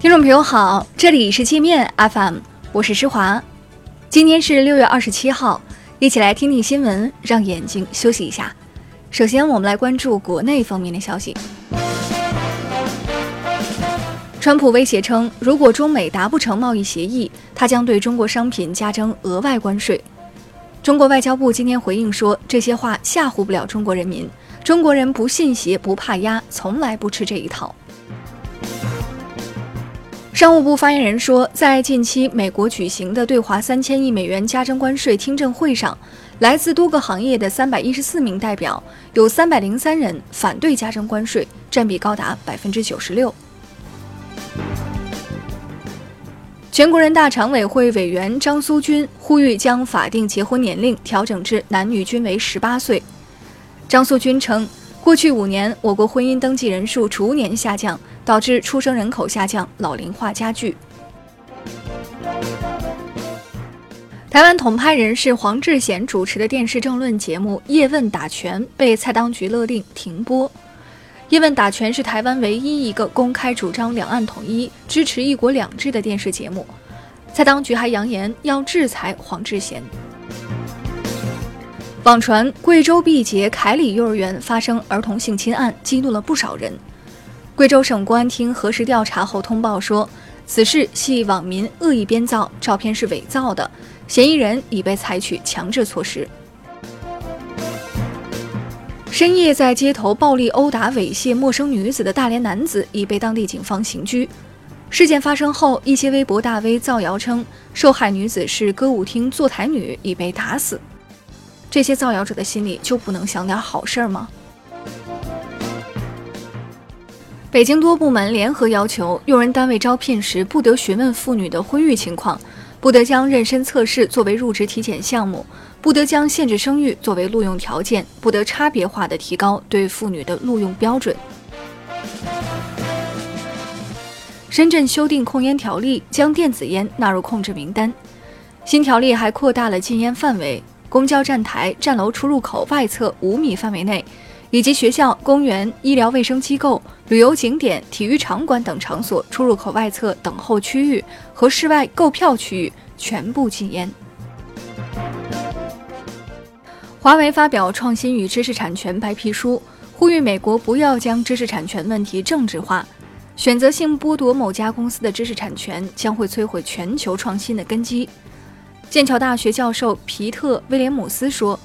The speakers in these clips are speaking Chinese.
听众朋友好，这里是界面 FM，我是施华。今天是六月二十七号，一起来听听新闻，让眼睛休息一下。首先，我们来关注国内方面的消息。川普威胁称，如果中美达不成贸易协议，他将对中国商品加征额外关税。中国外交部今天回应说，这些话吓唬不了中国人民，中国人不信邪不怕压，从来不吃这一套。商务部发言人说，在近期美国举行的对华三千亿美元加征关税听证会上，来自多个行业的三百一十四名代表，有三百零三人反对加征关税，占比高达百分之九十六。全国人大常委会委员张苏军呼吁将法定结婚年龄调整至男女均为十八岁。张苏军称，过去五年我国婚姻登记人数逐年下降，导致出生人口下降、老龄化加剧。台湾统派人士黄志贤主持的电视政论节目《叶问打拳》被蔡当局勒令停播。叶问打拳是台湾唯一一个公开主张两岸统一、支持一国两制的电视节目。蔡当局还扬言要制裁黄志贤。网传贵州毕节凯里幼儿园发生儿童性侵案，激怒了不少人。贵州省公安厅核实调查后通报说，此事系网民恶意编造，照片是伪造的，嫌疑人已被采取强制措施。深夜在街头暴力殴打、猥亵陌生女子的大连男子已被当地警方刑拘。事件发生后，一些微博大 V 造谣称受害女子是歌舞厅坐台女，已被打死。这些造谣者的心里就不能想点好事儿吗？北京多部门联合要求，用人单位招聘时不得询问妇女的婚育情况，不得将妊娠测试作为入职体检项目。不得将限制生育作为录用条件，不得差别化的提高对妇女的录用标准。深圳修订控烟条例，将电子烟纳入控制名单。新条例还扩大了禁烟范围，公交站台、站楼出入口外侧五米范围内，以及学校、公园、医疗卫生机构、旅游景点、体育场馆等场所出入口外侧等候区域和室外购票区域全部禁烟。华为发表创新与知识产权白皮书，呼吁美国不要将知识产权问题政治化。选择性剥夺某家公司的知识产权，将会摧毁全球创新的根基。剑桥大学教授皮特·威廉姆斯说：“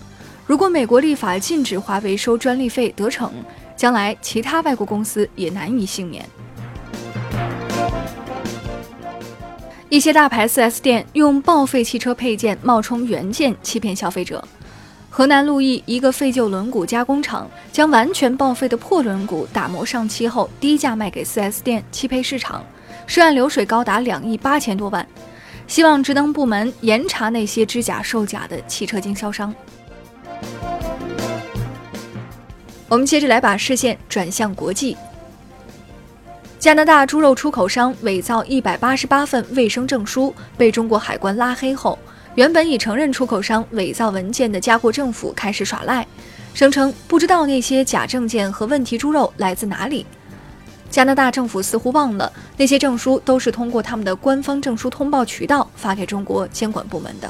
如果美国立法禁止华为收专利费得逞，将来其他外国公司也难以幸免。”一些大牌 4S 店用报废汽车配件冒充原件欺骗消费者。河南鹿邑一个废旧轮毂加工厂将完全报废的破轮毂打磨上漆后低价卖给 4S 店汽配市场，涉案流水高达两亿八千多万。希望职能部门严查那些知假售假的汽车经销商。我们接着来把视线转向国际。加拿大猪肉出口商伪造一百八十八份卫生证书，被中国海关拉黑后。原本已承认出口商伪造文件的加国政府开始耍赖，声称不知道那些假证件和问题猪肉来自哪里。加拿大政府似乎忘了，那些证书都是通过他们的官方证书通报渠道发给中国监管部门的。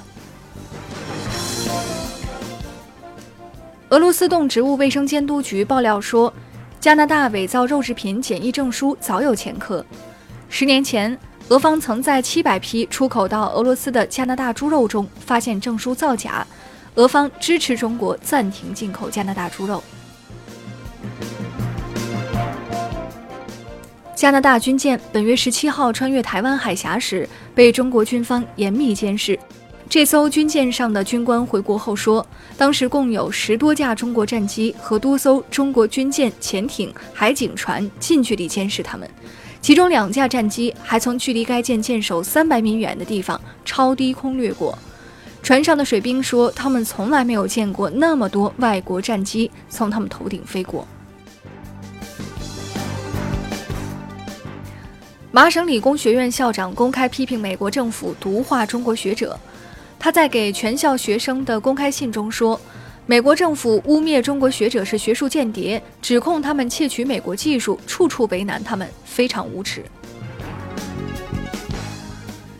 俄罗斯动植物卫生监督局爆料说，加拿大伪造肉制品检疫证书早有前科，十年前。俄方曾在七百批出口到俄罗斯的加拿大猪肉中发现证书造假，俄方支持中国暂停进口加拿大猪肉。加拿大军舰本月十七号穿越台湾海峡时，被中国军方严密监视。这艘军舰上的军官回国后说，当时共有十多架中国战机和多艘中国军舰、潜艇、海警船近距离监视他们。其中两架战机还从距离该舰舰首三百米远的地方超低空掠过。船上的水兵说，他们从来没有见过那么多外国战机从他们头顶飞过。麻省理工学院校长公开批评美国政府毒化中国学者。他在给全校学生的公开信中说。美国政府污蔑中国学者是学术间谍，指控他们窃取美国技术，处处为难他们，非常无耻。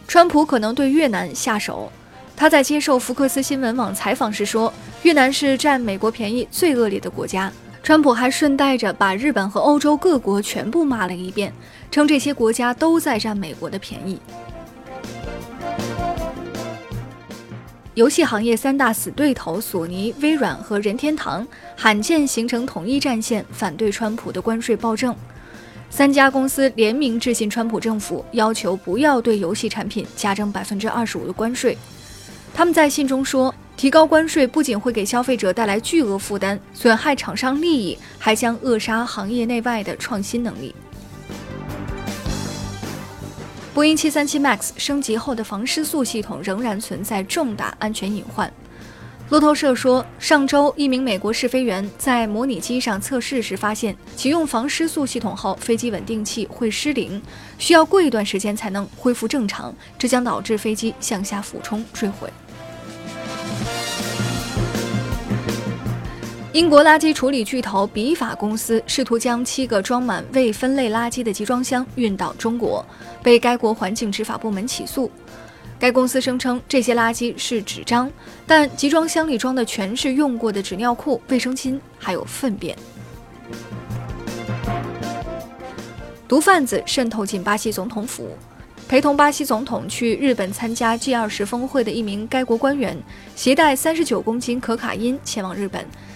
川普可能对越南下手。他在接受福克斯新闻网采访时说：“越南是占美国便宜最恶劣的国家。”川普还顺带着把日本和欧洲各国全部骂了一遍，称这些国家都在占美国的便宜。游戏行业三大死对头索尼、微软和任天堂罕见形成统一战线，反对川普的关税暴政。三家公司联名致信川普政府，要求不要对游戏产品加征百分之二十五的关税。他们在信中说，提高关税不仅会给消费者带来巨额负担，损害厂商利益，还将扼杀行业内外的创新能力。波音737 MAX 升级后的防失速系统仍然存在重大安全隐患。路透社说，上周一名美国试飞员在模拟机上测试时发现，启用防失速系统后，飞机稳定器会失灵，需要过一段时间才能恢复正常，这将导致飞机向下俯冲坠毁。英国垃圾处理巨头比法公司试图将七个装满未分类垃圾的集装箱运到中国，被该国环境执法部门起诉。该公司声称这些垃圾是纸张，但集装箱里装的全是用过的纸尿裤、卫生巾，还有粪便。毒贩子渗透进巴西总统府，陪同巴西总统去日本参加 G20 峰会的一名该国官员，携带三十九公斤可卡因前往日本。